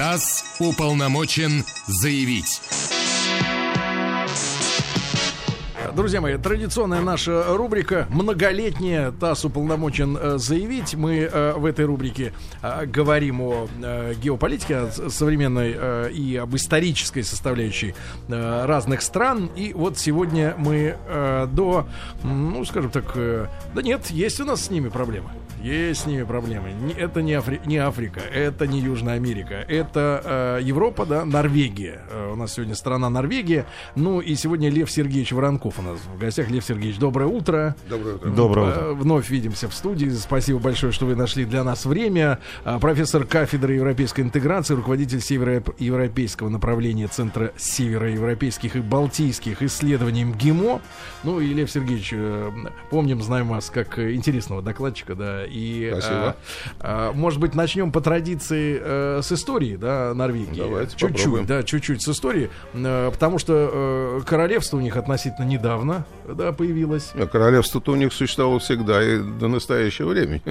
ТАСС уполномочен заявить. Друзья мои, традиционная наша рубрика многолетняя ТАСС уполномочен э, заявить. Мы э, в этой рубрике э, говорим о геополитике о современной и об исторической составляющей разных стран. И вот сегодня мы до, ну, скажем так, да нет, есть у нас с ними проблемы. Есть с ними проблемы. Это не, Афри... не Африка, это не Южная Америка, это э, Европа, да, Норвегия. Э, у нас сегодня страна Норвегия. Ну и сегодня Лев Сергеевич Воронков у нас в гостях. Лев Сергеевич, доброе утро. Доброе утро. Доброе утро. Э, вновь видимся в студии. Спасибо большое, что вы нашли для нас время. Э, профессор кафедры европейской интеграции, руководитель североевропейского направления Центра североевропейских и балтийских исследований МГИМО. Ну и Лев Сергеевич, э, помним, знаем вас как интересного докладчика, да, и, Спасибо. А, а, может быть, начнем по традиции а, с истории, да, Норвегии. Давайте чуть-чуть, попробуем. да, чуть-чуть с истории, а, потому что а, королевство у них относительно недавно, да, появилось. А королевство-то у них существовало всегда и до настоящего времени.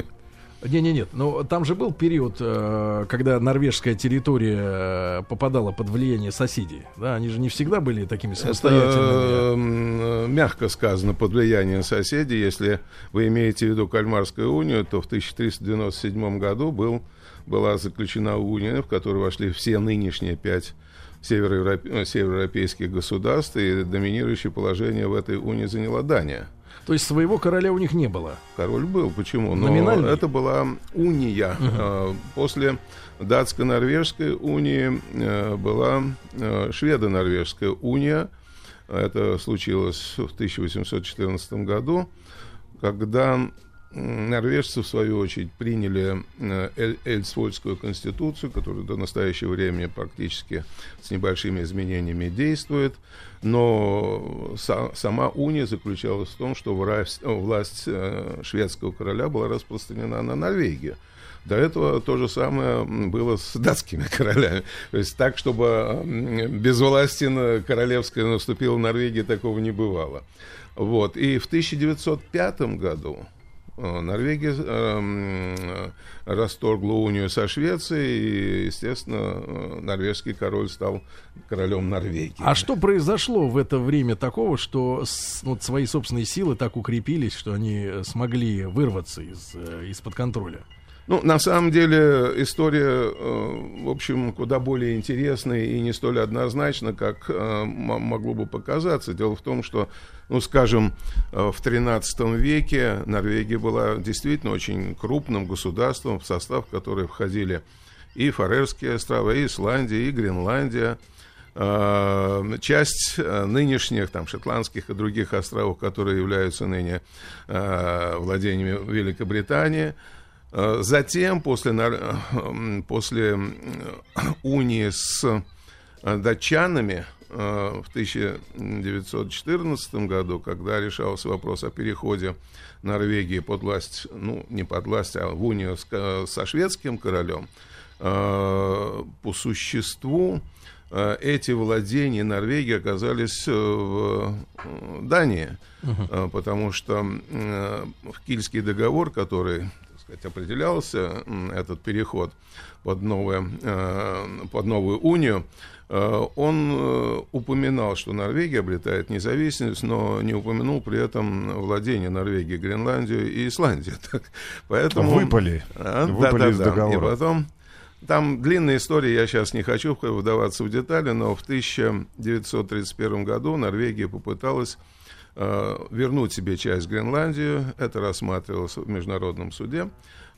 Не, не, нет. Но там же был период, э, когда норвежская территория э, попадала под влияние соседей. Да, они же не всегда были такими самостоятельными. Это, мягко сказано, под влиянием соседей. Если вы имеете в виду Кальмарскую унию, то в 1397 году был, была заключена уния, в которую вошли все нынешние пять э, североевропейских государств, и доминирующее положение в этой унии заняла Дания. То есть своего короля у них не было. Король был, почему? Но Номинальный? это была уния. Угу. После датско-норвежской унии э, была э, шведо-норвежская уния. Это случилось в 1814 году, когда Норвежцы, в свою очередь, приняли Эль Эльсвольскую конституцию, которая до настоящего времени практически с небольшими изменениями действует. Но са сама уния заключалась в том, что власть, власть э, шведского короля была распространена на Норвегию. До этого то же самое было с датскими королями. То есть так, чтобы без власти королевская наступила Норвегия, такого не бывало. Вот. И в 1905 году Э, Норвегия э, расторгла унию со Швецией, и, естественно, э, норвежский король стал королем Норвегии. А что произошло в это время такого, что вот, свои собственные силы так укрепились, что они смогли вырваться из, из-под контроля? Ну, на самом деле, история, в общем, куда более интересная и не столь однозначна, как могло бы показаться. Дело в том, что ну, скажем, э, в XIII веке Норвегия была действительно очень крупным государством, в состав которой входили и Фарерские острова, и Исландия, и Гренландия. Э, часть э, нынешних там, шотландских и других островов, которые являются ныне владениями Великобритании. Затем, после, после унии с датчанами, в 1914 году, когда решался вопрос о переходе Норвегии под власть, ну, не под власть, а в унию с, со шведским королем, э, по существу э, эти владения Норвегии оказались в Дании, uh-huh. потому что в Кильский договор, который сказать, определялся, этот переход под, новое, под новую унию, Э, он э, упоминал, что Норвегия обретает независимость, но не упомянул при этом владение Норвегии, Гренландию и Исландию. Так, поэтому... Выпали. А, Выпали да, да, из да. договора. И потом... Там длинная история, я сейчас не хочу вдаваться в детали, но в 1931 году Норвегия попыталась э, вернуть себе часть Гренландии. Это рассматривалось в международном суде.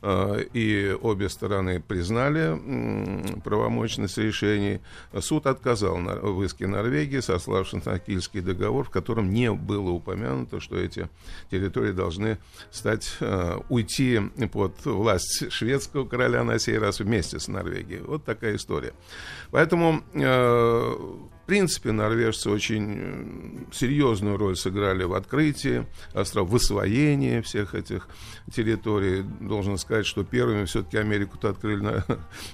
Э, и обе стороны признали правомочность решений. Суд отказал в иске Норвегии, сославшись на Кильский договор, в котором не было упомянуто, что эти территории должны стать, э, уйти под власть шведского короля на сей раз вместе с Норвегией. Вот такая история. Поэтому э, принципе, норвежцы очень э, серьезную роль сыграли в открытии остров, в освоении всех этих территорий. Должен сказать, что первыми все-таки Америку-то открыли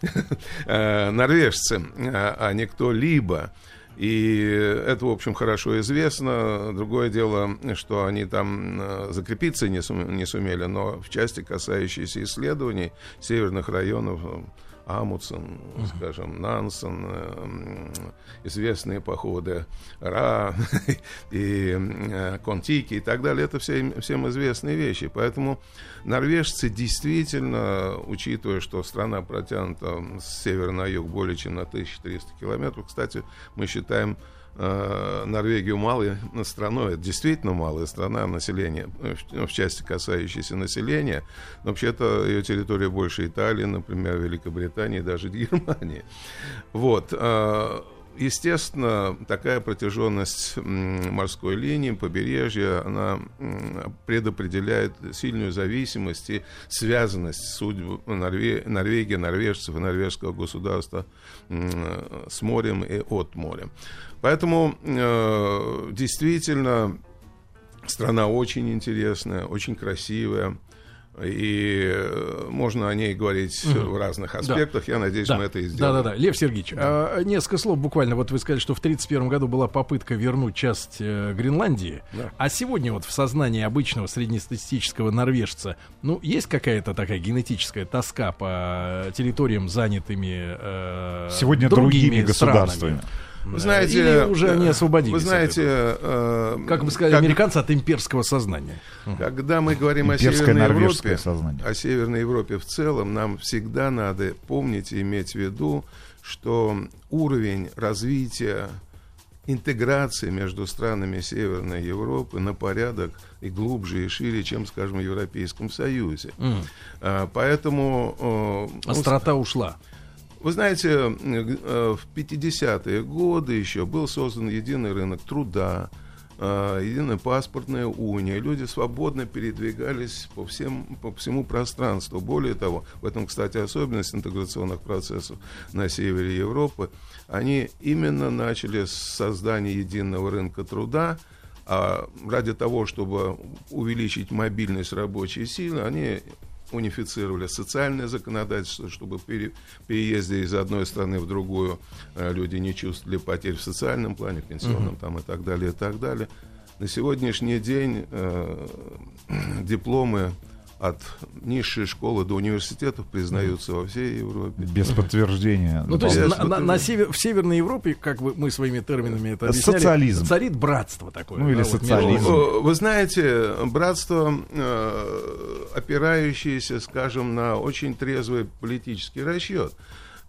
э, норвежцы, а, а не кто-либо. И это, в общем, хорошо известно. Другое дело, что они там э, закрепиться не, сумели, но в части, касающейся исследований северных районов, Амутсон, скажем, Нансен, э, известные походы Ра и э, Контики и так далее. Это все, всем известные вещи. Поэтому норвежцы действительно, учитывая, что страна протянута с севера на юг более чем на 1300 километров, кстати, мы считаем Норвегию малой страной. Это действительно малая страна населения, в части касающейся населения. Но вообще-то ее территория больше Италии, например, Великобритании, даже Германии. Вот. Естественно, такая протяженность морской линии, побережья, она предопределяет сильную зависимость и связанность судьбы Норвегии, норвежцев и норвежского государства с морем и от моря. Поэтому э, действительно страна очень интересная, очень красивая. И э, можно о ней говорить угу. в разных аспектах. Да. Я надеюсь, да. мы это и сделаем. Да, да, да. Лев Сергеевич, да. а, несколько слов буквально. Вот вы сказали, что в 1931 году была попытка вернуть часть э, Гренландии. Да. А сегодня вот в сознании обычного среднестатистического норвежца, ну, есть какая-то такая генетическая тоска по территориям, занятыми э, сегодня другими, другими государствами. Странами. Вы знаете, Или уже не освободились. Вы знаете, э, как бы сказали как, американцы, от имперского сознания. Когда мы говорим о Северной Европе, сознание. о Северной Европе в целом, нам всегда надо помнить и иметь в виду, что уровень развития интеграции между странами Северной Европы на порядок и глубже и шире, чем, скажем, в Европейском Союзе. Mm. А, поэтому... Э, Острота ну, ушла. Вы знаете, э, в 50-е годы еще был создан единый рынок труда, э, единая паспортная уния. Люди свободно передвигались по, всем, по всему пространству. Более того, в этом, кстати, особенность интеграционных процессов на севере Европы, они именно начали с создания единого рынка труда, а ради того, чтобы увеличить мобильность рабочей силы, они унифицировали социальное законодательство, чтобы при переезде из одной страны в другую э, люди не чувствовали потерь в социальном плане, пенсионном угу. там и так далее, и так далее. На сегодняшний день э, дипломы от низшей школы до университетов признаются во всей Европе. Без подтверждения. Ну, то есть на, на, на север, в Северной Европе, как бы мы своими терминами это объясняли, социализм. царит братство такое. Ну, или да, социализм. Вот, вы знаете, братство, э, опирающееся, скажем, на очень трезвый политический расчет.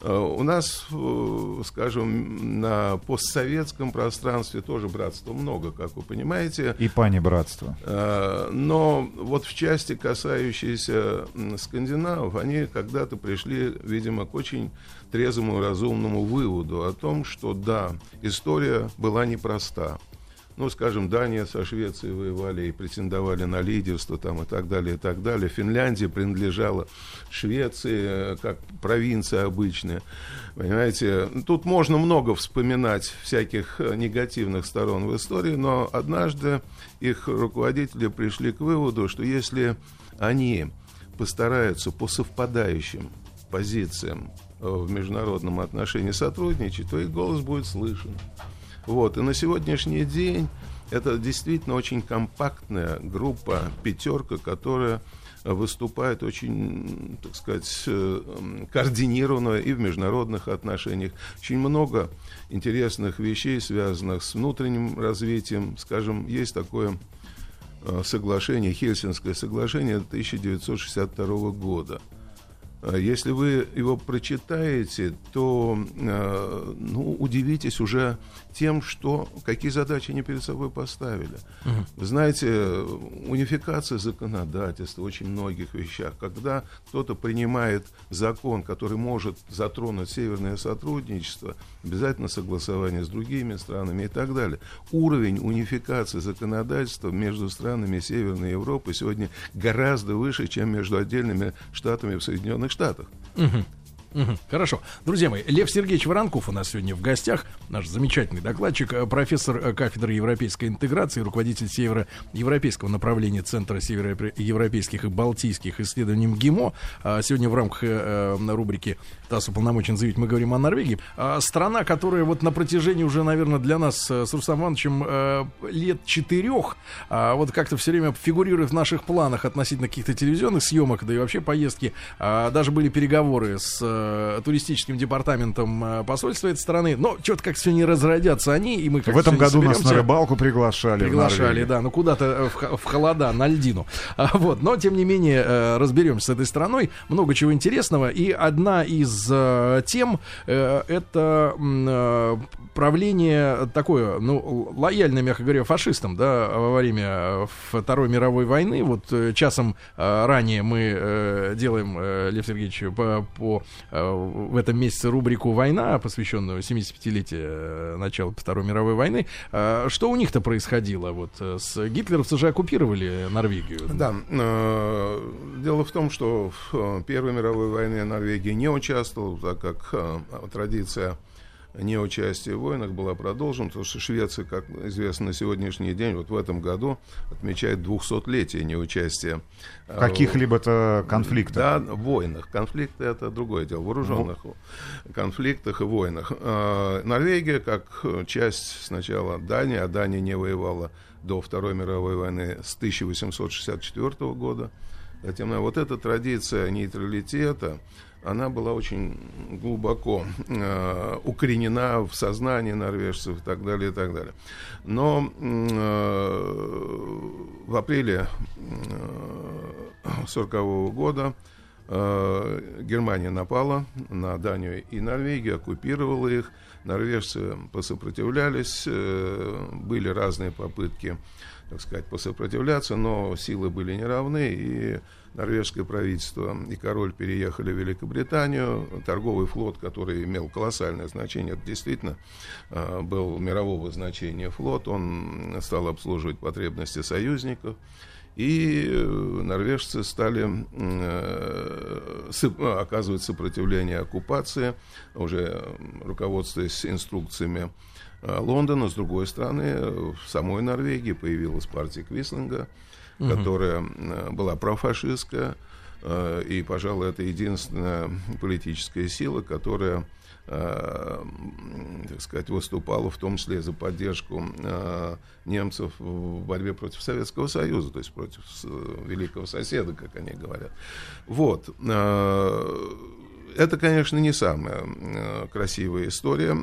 Э, у нас, э, скажем, на постсоветском пространстве тоже братства много, как вы понимаете. И пани братства. Э, но вот в части, касающейся скандинавов, они когда-то пришли, видимо, к очень трезвому, разумному выводу о том, что да, история была непроста ну, скажем, Дания со Швецией воевали и претендовали на лидерство там и так далее, и так далее. Финляндия принадлежала Швеции, э, как провинция обычная. Понимаете, тут можно много вспоминать всяких э, негативных сторон в истории, но однажды их руководители пришли к выводу, что если они постараются по совпадающим позициям э, в международном отношении сотрудничать, то их голос будет слышен. Вот. И на сегодняшний день это действительно очень компактная группа, пятерка, которая выступает очень, так сказать, э, координированно и в международных отношениях. Очень много интересных вещей, связанных с внутренним развитием. Скажем, есть такое э, соглашение, Хельсинское соглашение 1962 года – если вы его прочитаете, то э, ну, удивитесь уже тем, что, какие задачи они перед собой поставили. Угу. Вы знаете, унификация законодательства в очень многих вещах. Когда кто-то принимает закон, который может затронуть северное сотрудничество, обязательно согласование с другими странами и так далее. Уровень унификации законодательства между странами Северной Европы сегодня гораздо выше, чем между отдельными штатами в Соединенных Соединенных Штатах. Угу. Угу, хорошо. Друзья мои, Лев Сергеевич Воронков у нас сегодня в гостях, наш замечательный докладчик, э, профессор э, кафедры европейской интеграции, руководитель североевропейского направления Центра североевропейских и балтийских исследований МГИМО. А сегодня в рамках э, рубрики «ТАСС уполномочен заявить» мы говорим о Норвегии. А страна, которая вот на протяжении уже, наверное, для нас с Рустам Ивановичем лет четырех, а вот как-то все время фигурирует в наших планах относительно каких-то телевизионных съемок, да и вообще поездки. Даже были переговоры с э, туристическим департаментом э, посольства этой страны. Но что-то как все не разродятся они, и мы как В этом году нас на рыбалку приглашали. Приглашали, да, ну куда-то э, в, холода, на льдину. А, вот, но тем не менее э, разберемся с этой страной. Много чего интересного. И одна из э, тем э, это э, правление такое, ну, лояльное, мягко говоря, фашистам, да, во время Второй мировой войны. Вот э, часом ранее мы делаем, Лев Сергеевич, по, по, в этом месяце рубрику «Война», посвященную 75-летию э, начала Второй мировой войны. Что у них-то происходило? Вот с гитлеровцы же оккупировали Норвегию. Да, дело в том, что в Первой мировой войне Норвегия не участвовала, так как э, традиция неучастия в войнах была продолжена, потому что Швеция, как известно на сегодняшний день, вот в этом году отмечает 200-летие неучастия. э, В каких-либо-то конфликтах. Да, в войнах. Конфликты это другое дело. Вооруженных конфликтах и войнах. Э, Норвегия, как часть сначала Дании, а Дания не воевала до Второй мировой войны с 1864 года. Затем вот эта традиция нейтралитета, она была очень глубоко э, укоренена в сознании норвежцев и так далее, и так далее. Но э, в апреле 1940 года э, Германия напала на Данию и Норвегию, оккупировала их. Норвежцы посопротивлялись, э, были разные попытки, так сказать, посопротивляться, но силы были неравны, и норвежское правительство и король переехали в Великобританию. Торговый флот, который имел колоссальное значение, это действительно э, был мирового значения флот, он стал обслуживать потребности союзников. И э, норвежцы стали э, ну, оказывать сопротивление оккупации, уже э, руководствуясь инструкциями э, Лондона. С другой стороны, э, в самой Норвегии появилась партия Квислинга, которая э, была профашистская, э, и, пожалуй, это единственная политическая сила, которая э, так сказать, выступала в том числе за поддержку немцев в борьбе против Советского Союза, то есть против великого соседа, как они говорят. Вот. Это, конечно, не самая красивая история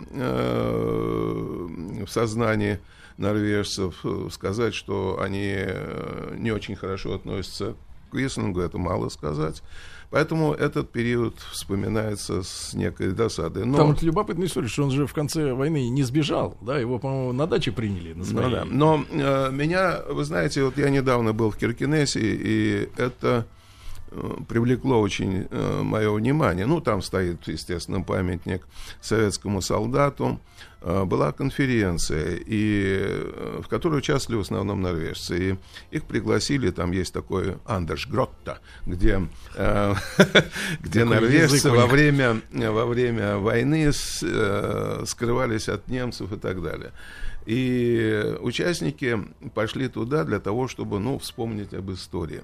в сознании норвежцев. Э, Сказать, что они э, не очень хорошо относятся к Вислингу, это мало сказать. Поэтому этот период вспоминается с некой досадой. Но... Там вот любопытная история, что он же в конце войны не сбежал, да, его, по-моему, на даче приняли. На Ну своей. да. Но э, меня, вы знаете, вот я недавно был в Киркинессе, и это привлекло очень э, мое внимание. Ну, там стоит, естественно, памятник советскому солдату. Э, была конференция, и, э, в которой участвовали в основном норвежцы. И их пригласили, там есть такой Андерш Гротта, где, э, где норвежцы во время, во время войны э, скрывались от немцев и так далее. И участники пошли туда для того, чтобы, ну, вспомнить об истории.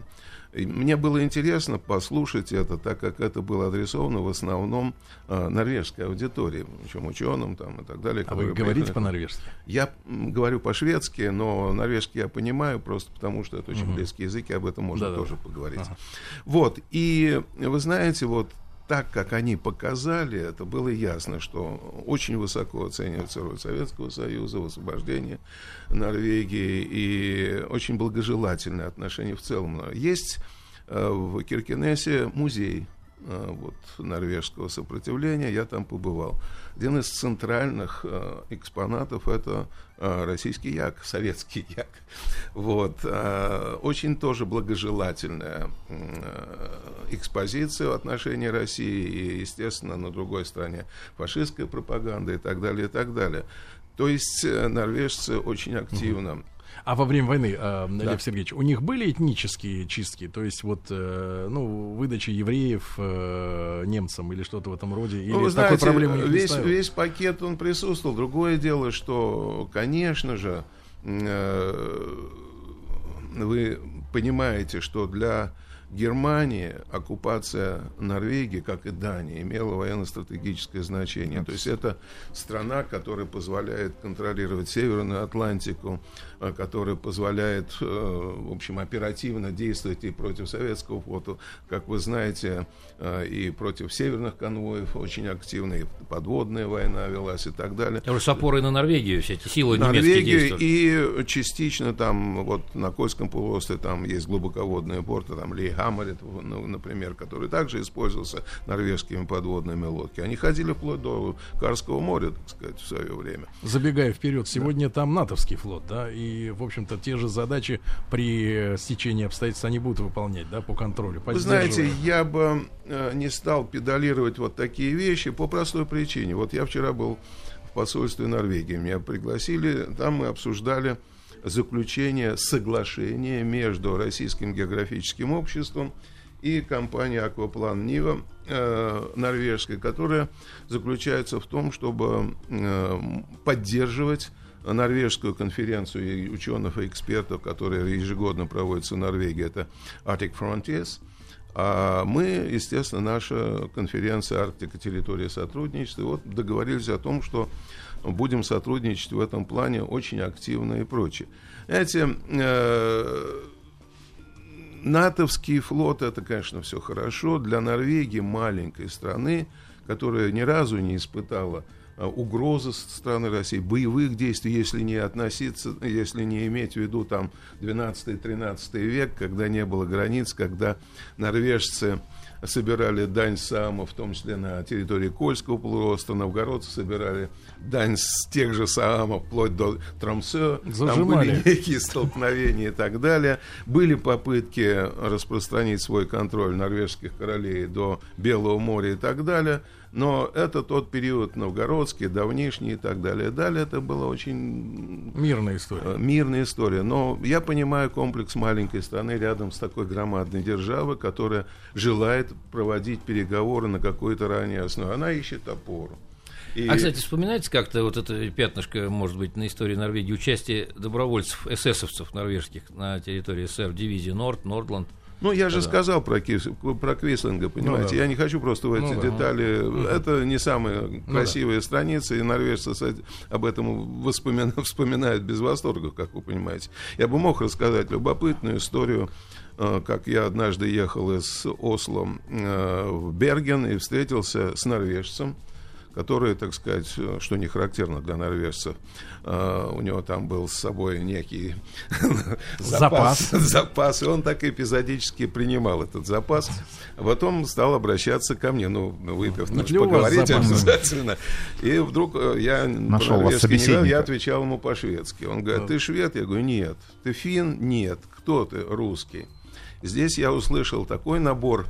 И мне было интересно послушать это, так как это было адресовано в основном э, норвежской аудитории, причем ученым там и так далее. А вы говорите по-норвежски? Я говорю по-шведски, но норвежский я понимаю, просто потому что это очень близкий язык, и об этом можно Да-да-да. тоже поговорить. Ага. Вот, и вы знаете, вот так, как они показали, это было ясно, что очень высоко оценивается роль Советского Союза в освобождении Норвегии и очень благожелательное отношение в целом. Есть э, в Киркенесе музей вот, норвежского сопротивления, я там побывал. Один из центральных э, экспонатов это э, российский як, советский як. Вот, э, очень тоже благожелательная э, экспозиция в отношении России и, естественно, на другой стороне фашистская пропаганда и так далее, и так далее. То есть э, норвежцы очень активно А во время войны, э, Да. Лев Сергеевич, у них были этнические чистки? То есть вот, э, ну, выдача евреев э, немцам или что-то в этом роде? Или Ну, вы такой знаете, проблемы них не весь, весь пакет он присутствовал. Другое дело, что, конечно же, э, вы понимаете, что для Германии оккупация Норвегии, как и Дании, имела военно-стратегическое значение. То есть это страна, которая позволяет контролировать Северную Атлантику, э, которая позволяет, э, в общем, оперативно действовать и против советского флота. Как вы знаете, э, и против северных конвоев очень активно, и подводная война велась и так далее. С опорой на Норвегию все эти силы Норвегию немецкие действуют. и частично там вот на Кольском полуострове там есть глубоководные порты, там Ли Хаммерет, ну, например, который также использовался норвежскими подводными лодками. Они ходили вплоть до Карского моря, так сказать, в свое время. Забегая вперед, сегодня там натовский флот, да, и, в общем-то, те же задачи при стечении обстоятельств они будут выполнять, да, по контролю. Вы знаете, я бы э, не стал педалировать вот такие вещи по простой причине. Вот я вчера был в посольстве Норвегии, меня пригласили, там мы обсуждали заключение соглашения между Российским географическим обществом и компанией Акваплан Нива э, норвежской, которая заключается в том, чтобы э, поддерживать норвежскую конференцию ученых и экспертов, которая ежегодно проводится в Норвегии, это Arctic Frontiers. А мы, естественно, наша конференция «Арктика. Территория сотрудничества», вот договорились о том, что будем сотрудничать в этом плане очень активно и прочее. Знаете, э, натовский флот это, конечно, все хорошо. Для Норвегии, маленькой страны, которая ни разу не испытала угрозы со стороны России, боевых действий, если не относиться, если не иметь в виду там 12-13 век, когда не было границ, когда норвежцы собирали дань Саама, в том числе на территории Кольского полуострова, новгородцы собирали дань с тех же Саамов вплоть до Тромсе. Там были некие столкновения и так далее. Были попытки распространить свой контроль норвежских королей до Белого моря и так далее. Но это тот период новгородский, давнишний и так далее. Далее это было очень Мирная история. э, мирная история. Но я понимаю комплекс маленькой страны рядом с такой громадной державой, которая желает проводить переговоры на какой-то ранней основе. Она ищет опору. И- А, кстати, вспоминается как-то вот это пятнышко, может быть, на истории Норвегии, участие добровольцев, эсэсовцев норвежских на территории СССР, дивизии Норд, Нордланд. Ну, я же Да-да. сказал про, Кис- про Квислинга, понимаете. Ну да. Я не хочу просто в эти Ну да. детали. Это не самые красивые страницы, и норвежцы с эт- об этом воспомина- вспоминают без восторга, как вы понимаете. Я бы мог рассказать любопытную историю, э, как я однажды ехал из Осло э, в Берген и встретился с норвежцем, который, так сказать, э, что не характерно для норвежцев, э, у него там был с собой некий запас, запас, и он так эпизодически принимал этот запас, потом стал обращаться ко мне, ну, выпив, ну, поговорить обязательно. И вдруг э, я Нашел вас собеседника. я отвечал ему по-шведски. Он говорит, ты швед? Я говорю, нет. Ты фин? Нет. Кто ты? Русский. Здесь я услышал такой набор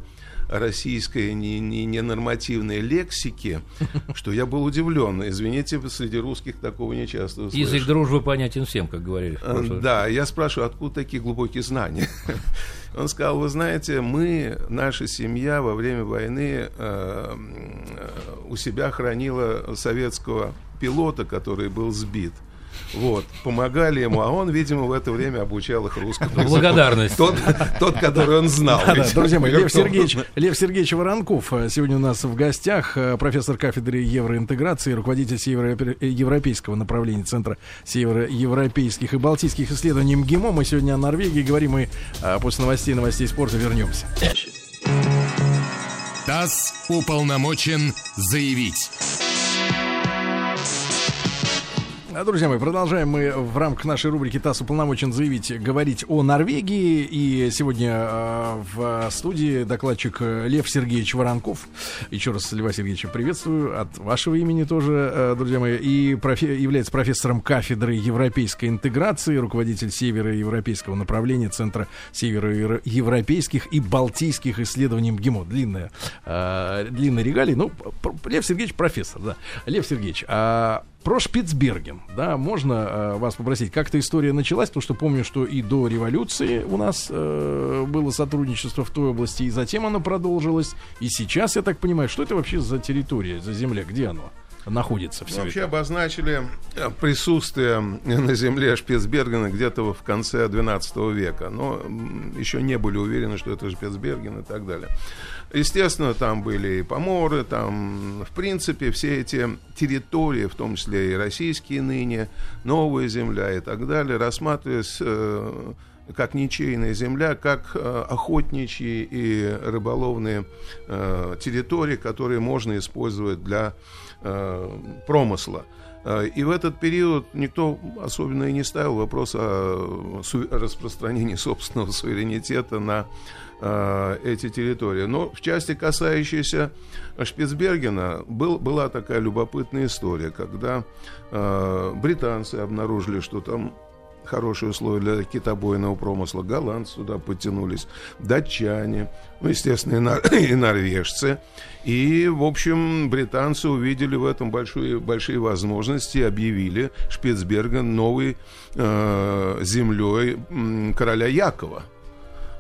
российской не- не- ненормативной лексики, что я был удивлен. Извините, среди русских такого не часто услышишь. Язык дружбы понятен всем, как говорили. Э. Да, я спрашиваю, откуда такие глубокие знания? Он сказал, вы знаете, мы, наша семья во время войны э, э, у себя хранила советского пилота, который был сбит. Вот, помогали ему, а он, видимо, в это время обучал их русскому языку. Благодарность. Тот, тот, который он знал. Да, да, друзья мои, Лев Сергеевич, Лев Сергеевич Воронков э, сегодня у нас в гостях, э, профессор кафедры евроинтеграции, руководитель североевропейского направления Центра североевропейских и балтийских исследований МГИМО. Мы сегодня о Норвегии говорим и э, после новостей новостей спорта вернемся. ТАСС уполномочен заявить. Друзья мои, продолжаем мы в рамках нашей рубрики «ТАСС уполномочен заявить» говорить о Норвегии. И сегодня э, в студии докладчик Лев Сергеевич Воронков. Еще раз Льва Сергеевича приветствую. От вашего имени тоже, э, друзья мои. И профе- является профессором кафедры европейской интеграции, руководитель североевропейского направления Центра североевропейских и балтийских исследований МГИМО. Длинная, длинная регалия. Ну, Лев Сергеевич профессор, да. Лев Сергеевич, а про Шпицберген, да, можно э, вас попросить, как эта история началась, потому что помню, что и до революции у нас э, было сотрудничество в той области, и затем оно продолжилось, и сейчас, я так понимаю, что это вообще за территория, за земля, где оно? находится Ну, все вообще это? обозначили э, присутствие на земле Шпицбергена где-то в конце XII века, но еще не были уверены, что это Шпицберген и так далее. Естественно, там были и поморы, там, в принципе, все эти территории, в том числе и российские ныне, новая земля и так далее, рассматривались э, как ничейная земля, как э, охотничьи и рыболовные э, территории, которые можно использовать для э, промысла. Э, И в этот период никто особенно и не ставил вопрос о су- распространении собственного суверенитета на э, эти территории. Но в части, касающейся Шпицбергена, был, была такая любопытная история, когда э, британцы обнаружили, что там хорошие условия для китобойного промысла. Голландцы туда подтянулись, датчане, ну, естественно, и, нор- и норвежцы. И, в общем, британцы увидели в этом большие, большие возможности и объявили Шпицберген новой э, землей м, короля Якова.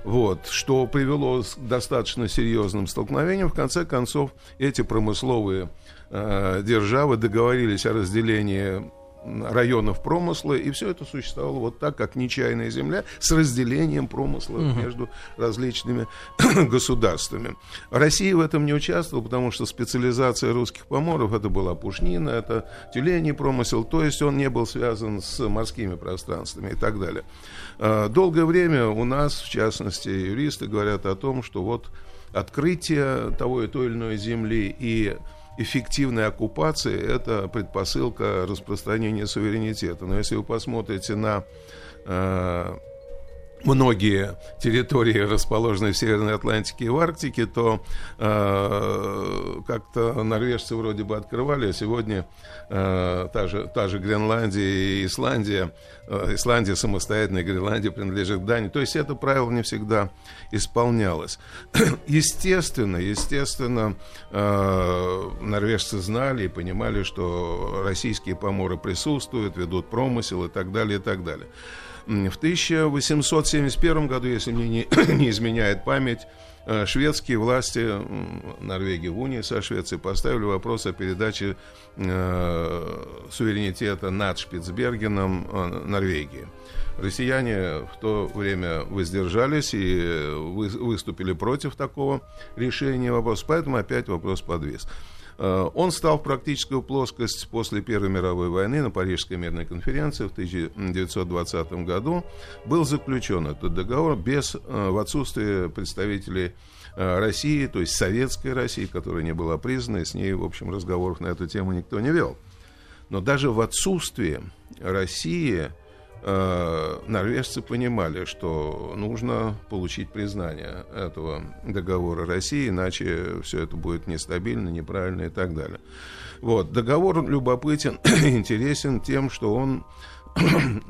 Вот, что привело к достаточно серьезным столкновениям. В конце концов, эти промысловые э, державы договорились о разделении районов промысла, и все это существовало вот так, как нечаянная земля, с разделением промысла между различными государствами. Россия в этом не участвовала, потому что специализация русских поморов это была пушнина, это тюленей промысел, то есть он не был связан с морскими пространствами и так далее. Э, Долгое время у нас, в частности, юристы говорят о том, что вот открытие того и той или иной земли и эффективной оккупации – это предпосылка распространения суверенитета. Но если вы посмотрите на э, многие территории, расположенные в Северной Атлантике и в Арктике, то э, как-то норвежцы вроде бы открывали, а сегодня э, та, же, та же Гренландия и Исландия, э, Исландия самостоятельная, Гренландия принадлежит Дании. То есть это правило не всегда исполнялось. Естественно, естественно, э, норвежцы знали и понимали, что российские поморы присутствуют, ведут промысел и так далее, и так далее. В 1871 году, если мне не, не изменяет память, э, шведские власти, м, Норвегия в унии со Швецией, поставили вопрос о передаче э, суверенитета над Шпицбергеном э, Норвегии. Россияне в то время воздержались и вы- выступили против такого решения вопроса, поэтому опять вопрос подвис. Э, Он стал в практическую плоскость после Первой мировой войны на Парижской мирной конференции в 1920 году. Был заключен этот договор без, э, в отсутствие представителей э, России, то есть советской России, которая не была признана, и с ней, в общем, разговоров на эту тему никто не вел. Но даже в отсутствии России э, норвежцы понимали, что нужно получить признание этого договора России, иначе все это будет нестабильно, неправильно и так далее. Вот. Договор любопытен, интересен тем, что он,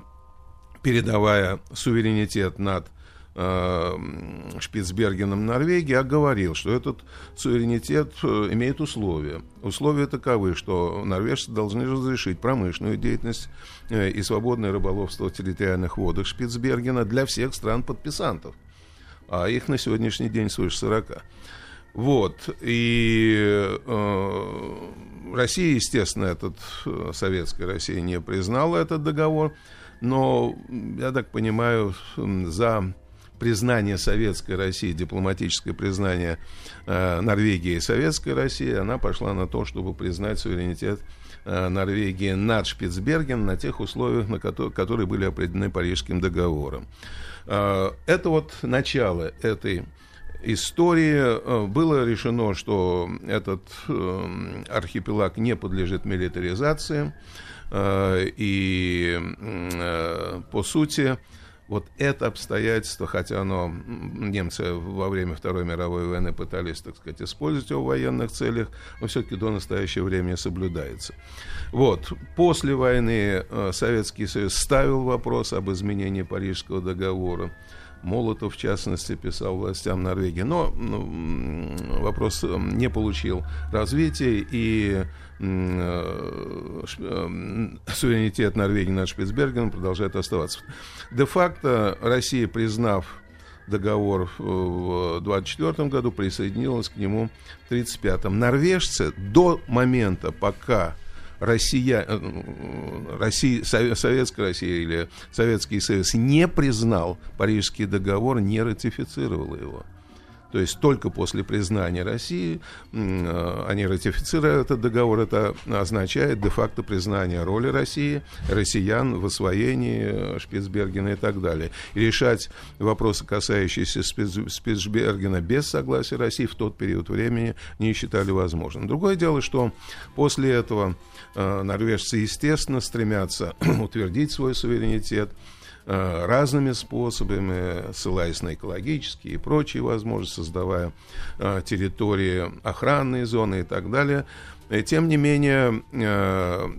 передавая суверенитет над Шпицбергеном Норвегии, оговорил, что этот суверенитет э, имеет условия. Условия таковы, что норвежцы должны разрешить промышленную деятельность э, и свободное рыболовство в территориальных водах Шпицбергена для всех стран-подписантов. А их на сегодняшний день свыше 40. Вот. И э, Россия, естественно, этот, э, советская Россия не признала этот договор, но, я так понимаю, за признание советской России, дипломатическое признание э, Норвегии и советской России, она пошла на то, чтобы признать суверенитет э, Норвегии над Шпицберген на тех условиях, на которые, которые были определены Парижским договором. Э, это вот начало этой истории э, было решено, что этот э, архипелаг не подлежит милитаризации, э, и по сути вот это обстоятельство, хотя оно, немцы во время Второй мировой войны пытались, так сказать, использовать его в военных целях, но все-таки до настоящего времени соблюдается. Вот. После войны э, Советский Союз ставил вопрос об изменении Парижского договора. Молотов, в частности, писал властям Норвегии. Но ну, вопрос э, не получил развития, и суверенитет Норвегии над Шпицбергеном продолжает оставаться. Де-факто Россия, признав договор в 24 году, присоединилась к нему в 35-м. Норвежцы до момента, пока Россия, э, Россия, Советская Россия или Советский Союз не признал Парижский договор, не ратифицировал его. То есть только после признания России э, они ратифицируют этот договор. Это означает де-факто признание роли России, россиян в освоении Шпицбергена и так далее. И решать вопросы, касающиеся Спицбергена без согласия России в тот период времени не считали возможным. Другое дело, что после этого э, норвежцы, естественно, стремятся утвердить свой суверенитет, Э, разными способами, ссылаясь на экологические и прочие возможности, создавая э, территории, охранные зоны и так далее. И, тем не менее, э,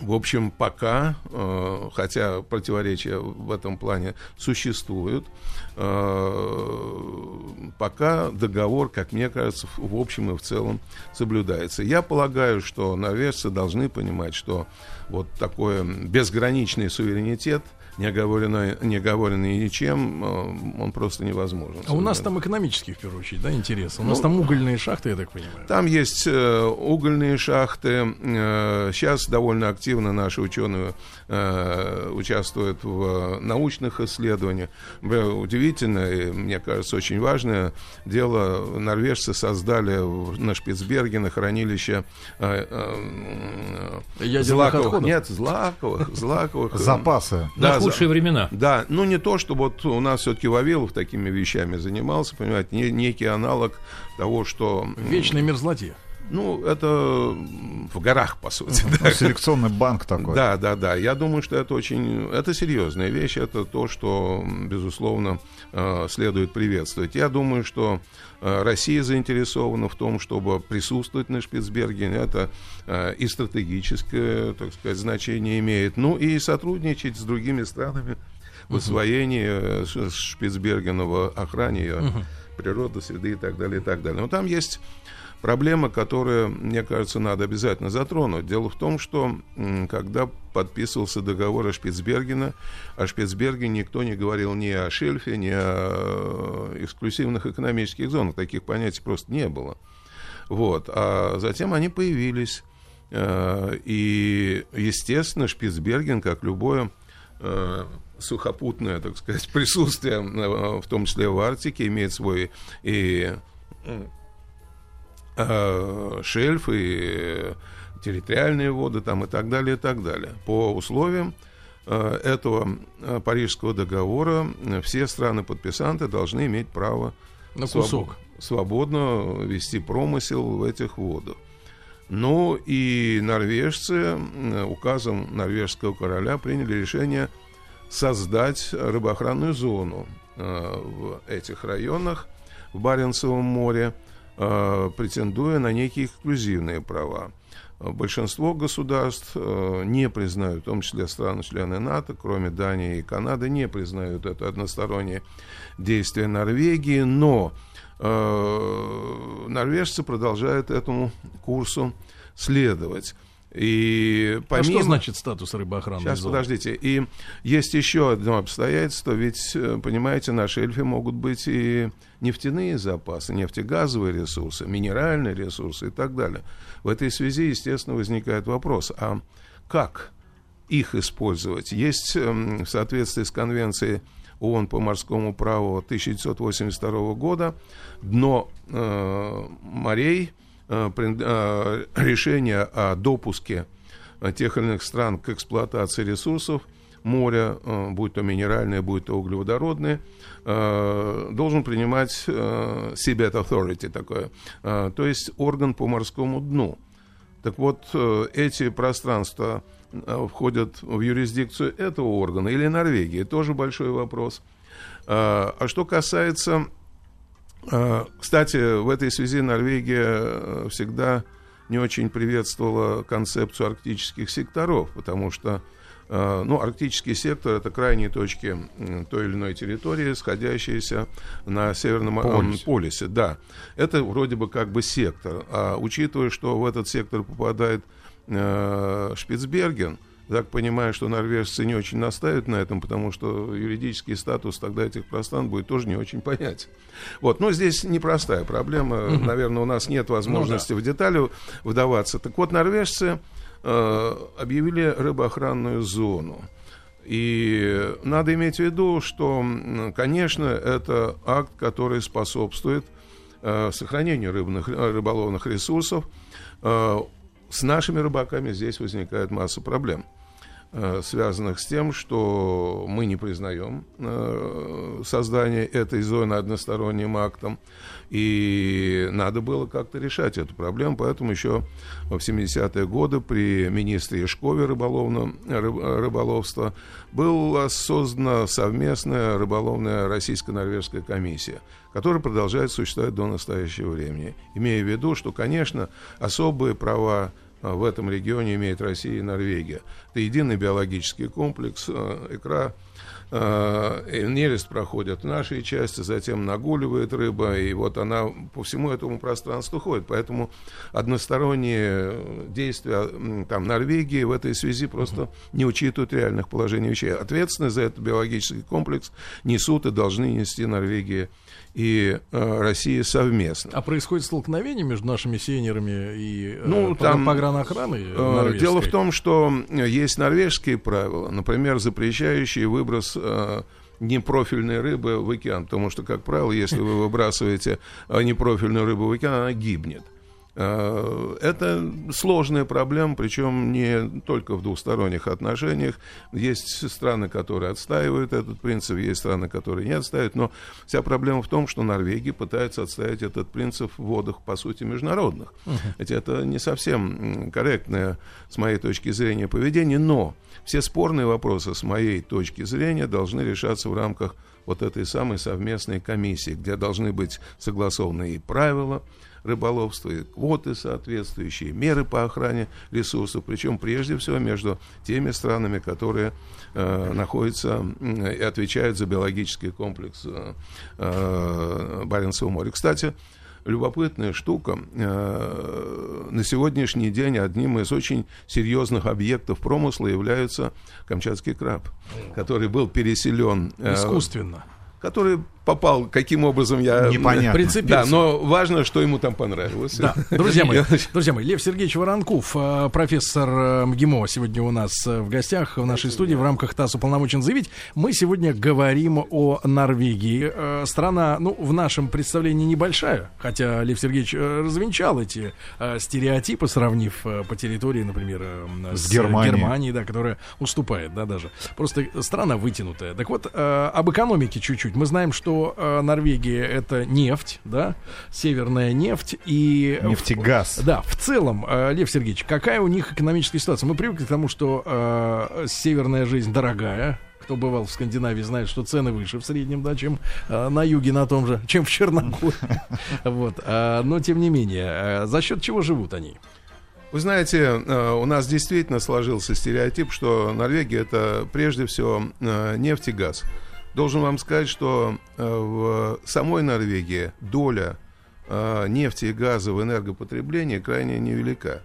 в общем, пока, хотя противоречия в этом плане существуют, пока договор, как мне кажется, в общем и в целом соблюдается. Я полагаю, что норвежцы должны понимать, что вот такой безграничный суверенитет – не оговоренный, не оговоренный ничем, э, он просто невозможен. А у нас там экономический, в первую очередь, да, интерес? У нас ну, там угольные шахты, я так понимаю. Там есть э, угольные шахты. Э, сейчас довольно активно наши ученые э, участвуют в научных исследованиях. Удивительно, и, мне кажется, очень важное дело. Норвежцы создали на Шпицберге на хранилище э, э, злаковых, нет, злаковых, злаковых. Запасы. Да, лучшие времена. Да, ну не то, что вот у нас все-таки Вавилов такими вещами занимался, понимаете, не, некий аналог того, что... Вечной мерзлоте. Ну, это в горах, по сути. Ну, да. Селекционный банк такой. Да, да, да. Я думаю, что это очень... Это серьезная вещь. Это то, что, безусловно, э, следует приветствовать. Я думаю, что э, Россия заинтересована в том, чтобы присутствовать на Шпицбергене. Это э, и стратегическое, так сказать, значение имеет. Ну, и сотрудничать с другими странами в освоении Шпицбергена, в охране природы, среды и так далее, и так далее. Но там есть проблема, которую, мне кажется, надо обязательно затронуть. Дело в том, что когда подписывался договор о Шпицбергена, о Шпицбергене никто не говорил ни о шельфе, ни о э, эксклюзивных экономических зонах. Таких понятий просто не было. Вот. А затем они появились. Э, и, естественно, Шпицберген, как любое э, сухопутное, так сказать, присутствие, в том числе в Арктике, имеет свой и э, шельф и территориальные воды там и так далее, и так далее. По условиям э, этого э, Парижского договора э, все страны-подписанты должны иметь право на кусок. свободно вести промысел в этих водах. Ну и норвежцы указом норвежского короля приняли решение создать рыбоохранную зону в этих районах в Баренцевом море – претендуя на некие эксклюзивные права. Большинство государств э, не признают, в том числе страны-члены НАТО, кроме Дании и Канады, не признают это одностороннее действие Норвегии, но э, норвежцы продолжают этому курсу следовать. И помимо... А что значит статус рыбоохранной Сейчас, зоны? подождите. И есть еще одно обстоятельство, ведь, э, понимаете, на шельфе могут быть и нефтяные запасы, нефтегазовые ресурсы, минеральные ресурсы и так далее. В этой связи, естественно, возникает вопрос, а как их использовать? Есть эм, в соответствии с конвенцией ООН по морскому праву 1982 года дно э, морей – решение о допуске э, тех или иных стран к эксплуатации ресурсов моря, будь то минеральные, будь то углеводородные, должен принимать Seabed Authority такое, то есть орган по морскому дну. Так вот, эти пространства входят в юрисдикцию этого органа или Норвегии, тоже большой вопрос. А что касается кстати, в этой связи Норвегия э, всегда не очень приветствовала концепцию арктических секторов, потому что э, ну, арктический сектор это крайние точки той или иной территории, сходящиеся на Северном Полюсе. полюсе. Да, это вроде бы как бы сектор. А учитывая, что в этот сектор попадает э, Шпицберген, Так понимаю, что норвежцы не очень настаивают на этом, потому что юридический статус тогда этих пространств будет тоже не очень понятен. Вот, но здесь непростая проблема. Угу. Наверное, у нас нет возможности ну, да. в детали вдаваться. Так вот, норвежцы э, объявили рыбоохранную зону. И надо иметь в виду, что, конечно, это акт, который способствует э, сохранению рыбных, рыболовных ресурсов. Э, с нашими рыбаками здесь возникает масса проблем. Э, связанных с тем, что мы не признаем э, создание этой зоны односторонним актом, и надо было как-то решать эту проблему, поэтому еще в 70-е годы при министре Ешкове рыболовного, рыболовства была создана совместная рыболовная российско-норвежская комиссия, которая продолжает существовать до настоящего времени, имея в виду, что, конечно, особые права в этом регионе имеет Россия и Норвегия. Это единый биологический комплекс, а, икра, а, нерест проходит в нашей части, затем нагуливает рыба, и вот она по всему этому пространству ходит. Поэтому односторонние действия там, Норвегии в этой связи просто не учитывают реальных положений вещей. Ответственность за этот биологический комплекс несут и должны нести Норвегия и э, Россия совместно. А происходит столкновение между нашими сенерами и э, ну, там, погранохраной? Э, дело в том, что есть норвежские правила, например, запрещающие выброс э, непрофильной рыбы в океан, потому что, как правило, если вы выбрасываете э, непрофильную рыбу в океан, она гибнет. Э, это сложная проблема, причем не только в двухсторонних отношениях. Есть страны, которые отстаивают этот принцип, есть страны, которые не отстаивают, но вся проблема в том, что Норвегия пытается отстаивать этот принцип в водах, по сути, международных. Ведь это не совсем корректное, с моей точки зрения, поведение, но все спорные вопросы, с моей точки зрения, должны решаться в рамках вот этой самой совместной комиссии, где должны быть согласованы и правила, рыболовства, и квоты соответствующие, меры по охране ресурсов, причем прежде всего между теми странами, которые э, находятся э, и отвечают за биологический комплекс э, э, Баренцева моря. Кстати, любопытная штука. Э, на сегодняшний день одним из очень серьезных объектов промысла является камчатский краб, который был переселен... Э, Искусственно. Который попал, каким образом я... Непонятно. Прицепился. Да, но важно, что ему там понравилось. Да. Друзья мои, друзья мои, Лев Сергеевич Воронков, э, профессор э, МГИМО, сегодня у нас э, в гостях в нашей студии в рамках ТАСС уполномочен заявить. Мы сегодня говорим о Норвегии. Страна, ну, в нашем представлении небольшая, хотя Лев Сергеевич развенчал эти стереотипы, сравнив по территории, например, с, с Германией. Германией, да, которая уступает, да, даже. Просто страна вытянутая. Так вот, об экономике чуть-чуть. Мы знаем, что э, Норвегия это нефть, да, северная нефть и... Нефтегаз. Да, в целом, э, Лев Сергеевич, какая у них экономическая ситуация? Мы привыкли к тому, что э, северная жизнь дорогая, кто бывал в Скандинавии, знает, что цены выше в среднем, да, чем э, на юге на том же, чем в Черногории. Вот. Э, но тем не менее, э, за счет чего живут они? Вы знаете, э, у нас действительно сложился стереотип, что Норвегия это прежде всего э, нефть и газ. Должен вам сказать, что э, в самой Норвегии доля э, нефти и газа в энергопотреблении крайне невелика.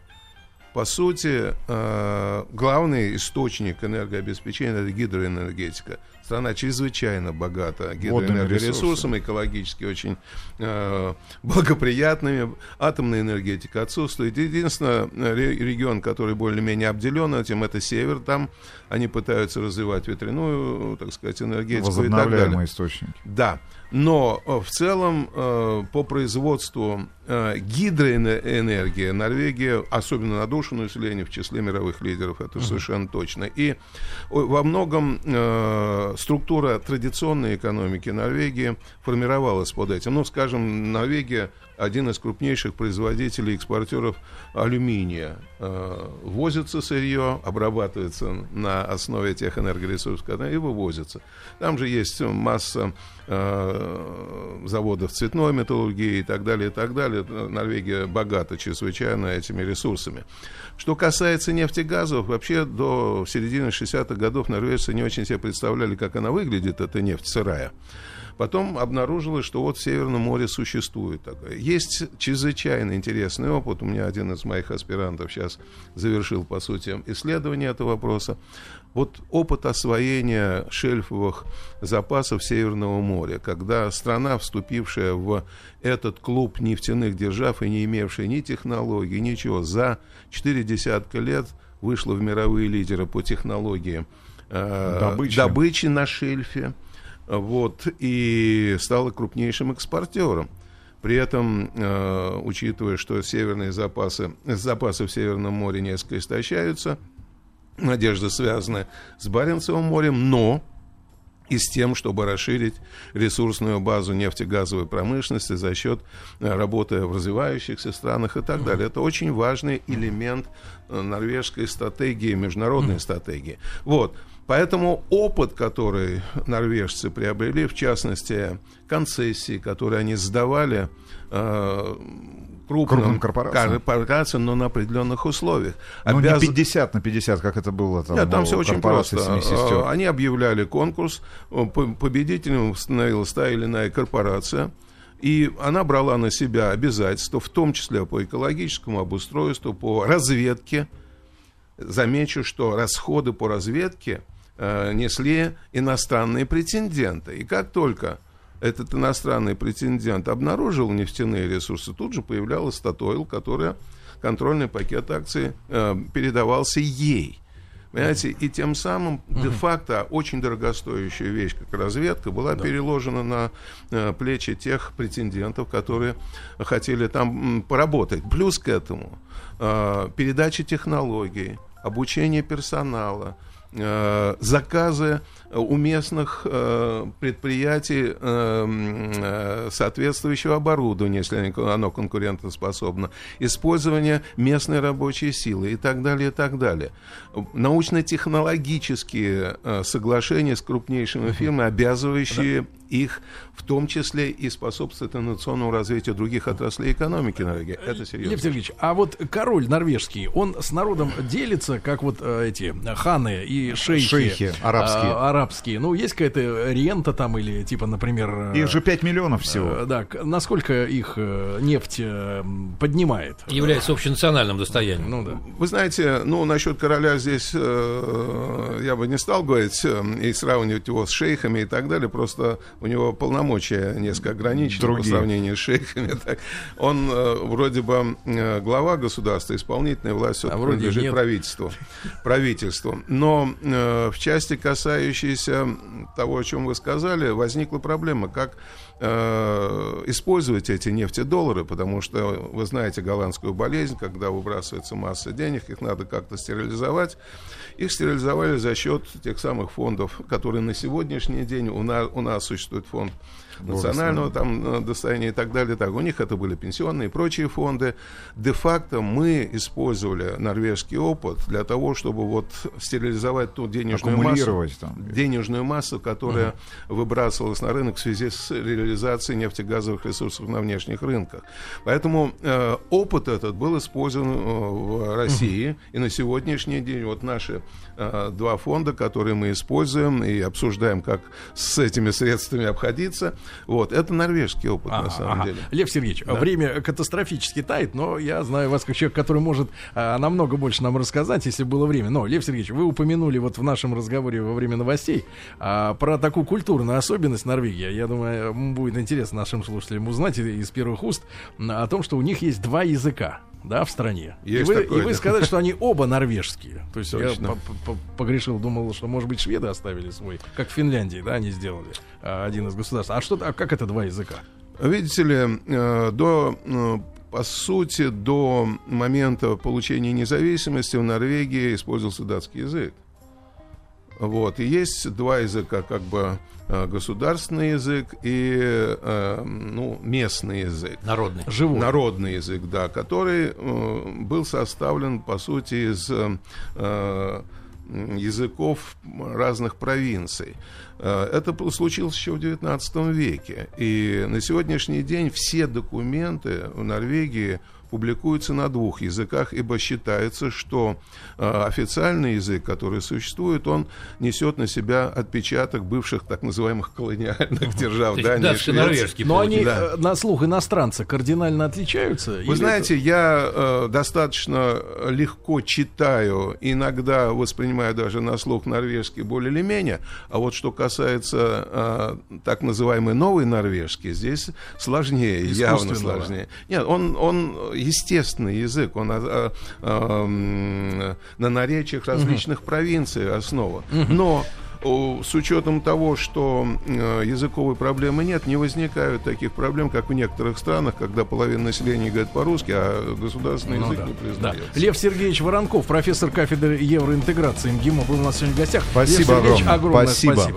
По сути, э, главный источник энергообеспечения это гидроэнергетика. Страна чрезвычайно богата гидроэнергоресурсами, экологически очень э, благоприятными. Атомная энергетика отсутствует. Единственное, регион, который более-менее обделен этим, это север. Там они пытаются развивать ветряную, так сказать, энергетику и так далее. источники. Да. Но э, в целом э, по производству э, гидроэнергии Норвегия, особенно на душу населения, в числе мировых лидеров, это uh-huh. совершенно точно. И во многом структура традиционной экономики Норвегии формировалась под этим. Ну, скажем, Норвегия один из крупнейших производителей экспортеров алюминия. Э, возится сырье, обрабатывается на основе тех энергоресурсов, и вывозится. Там же есть масса э, заводов цветной металлургии и так далее, и так далее. Норвегия богата чрезвычайно этими ресурсами. Что касается нефтегазов, вообще до середины 60-х годов норвежцы не очень себе представляли, как она выглядит, эта нефть сырая. Потом обнаружилось, что вот в Северном море существует такое. Есть чрезвычайно интересный опыт. У меня один из моих аспирантов сейчас завершил, по сути, исследование этого вопроса. Вот опыт освоения шельфовых запасов Северного моря, когда страна, вступившая в этот клуб нефтяных держав и не имевшая ни технологий, ничего, за четыре десятка лет вышла в мировые лидеры по технологии э, Добычи. добычи на шельфе, вот, и стала крупнейшим экспортером. При этом, э, учитывая, что северные запасы, запасы в Северном море несколько истощаются, надежда связана с Баренцевым морем, но и с тем, чтобы расширить ресурсную базу нефтегазовой промышленности за счет э, работы в развивающихся странах и так далее. Это очень важный элемент э, норвежской стратегии, международной стратегии. Вот. Поэтому опыт, который норвежцы приобрели, в частности, концессии, которые они сдавали э, крупным, Крупным корпорациям. корпорациям, но на определенных условиях. Ну, Обяз- не 50 на 50, как это было там, нет, там все очень просто. Э, Они объявляли конкурс, э, по- победителем становилась та или иная корпорация, и она брала на себя обязательства, в том числе по экологическому обустройству, по разведке. Замечу, что расходы по разведке э, несли иностранные претенденты. И как только этот иностранный претендент обнаружил нефтяные ресурсы, тут же появлялась Статойл, которая контрольный пакет акций э, передавался ей. Понимаете, и тем самым де-факто очень дорогостоящая вещь, как разведка, была переложена на э, плечи тех претендентов, которые хотели там м, поработать. Плюс к этому э, передача технологий, обучение персонала, э, заказы у местных э, предприятий э, э, соответствующего оборудования, если оно конкурентоспособно, использование местной рабочей силы и так далее, и так далее. Научно-технологические э, соглашения с крупнейшими фирмами, обязывающие их в том числе и способствовать инновационному развитию других отраслей экономики Норвегии. Это серьезно. Лев Сергеевич, а вот король норвежский, он с народом делится, как вот э, эти ханы и шейхи, Шейхи арабские. а, арабские. Ну, есть какая-то рента там или типа, например... э, Их же 5 миллионов всего. э, Да, насколько их нефть поднимает? Является общенациональным достоянием. Ну да. Вы знаете, ну, насчет короля здесь э, я бы не стал говорить э, и сравнивать его с шейхами и так далее, просто у него полномочия несколько ограничены по Другие. сравнению с шейхами. Так, Он э, вроде бы э, глава государства, исполнительная власть все А вроде принадлежит нет. правительству. правительству. Но э, в части, касающейся того, о чем вы сказали, возникла проблема, как э, использовать эти нефтедоллары, потому что вы знаете голландскую болезнь, когда выбрасывается масса денег, их надо как-то стерилизовать. Их стерилизовали за счет тех самых фондов, которые на сегодняшний день у нас, у нас существует фонд национального там э, достояния и так далее. Так, у них это были пенсионные и прочие фонды. Де-факто мы использовали норвежский опыт для того, чтобы вот стерилизовать ту денежную массу, там. денежную массу, которая выбрасывалась на рынок в связи с реализацией нефтегазовых ресурсов на внешних рынках. Поэтому э, опыт этот был использован э, в России. И на сегодняшний день вот наши два фонда, которые мы используем и обсуждаем, как с этими средствами обходиться, вот, это норвежский опыт на Ага, самом ага. деле. Лев Сергеевич, время катастрофически тает, но я знаю вас как человек, который может а, намного больше нам рассказать, если было время. Но, Лев Сергеевич, вы упомянули вот в нашем разговоре во время новостей а, про такую культурную особенность Норвегии. Я думаю, будет интересно нашим слушателям узнать из первых уст о том, что у них есть два языка. Да, в стране. Есть и вы, такое, и вы сказали, что они оба норвежские. То есть Точно. я по- по- погрешил, думал, что, может быть, шведы оставили свой, как в Финляндии, да, они сделали а, один из государств. А что, а как это два языка? Видите ли, э, до, э, по сути, до момента получения независимости в Норвегии использовался датский язык. Вот. И есть два языка, как бы э, государственный язык и э, ну, местный язык. Народный. Живой. Народный язык, да, который э, был составлен, по сути, из языков разных провинций. Это случилось еще в XIX веке. И на сегодняшний день все документы в Норвегии публикуется на двух языках, ибо считается, что э, официальный язык, который существует, он несет на себя отпечаток бывших так называемых колониальных держав есть Дании Швеции. норвежский. Но они Да. э, на слух иностранца кардинально отличаются? Вы знаете, я э, достаточно легко читаю, иногда воспринимаю даже на слух норвежский более или менее, а вот что касается э, так называемый новый норвежский, здесь сложнее, явно сложнее. Нет, он, он естественный язык, он э, м, на наречиях различных провинций основан. Но о, с учетом того, что э, языковой проблемы нет, не возникают таких проблем, как в некоторых странах, когда половина населения говорит по-русски, а государственный Ну язык да, не да. признается. Лев Сергеевич Воронков, профессор кафедры евроинтеграции МГИМО, был у нас сегодня в гостях. Спасибо Лев Сергеевич, огромное. огромное Спасибо. спасибо.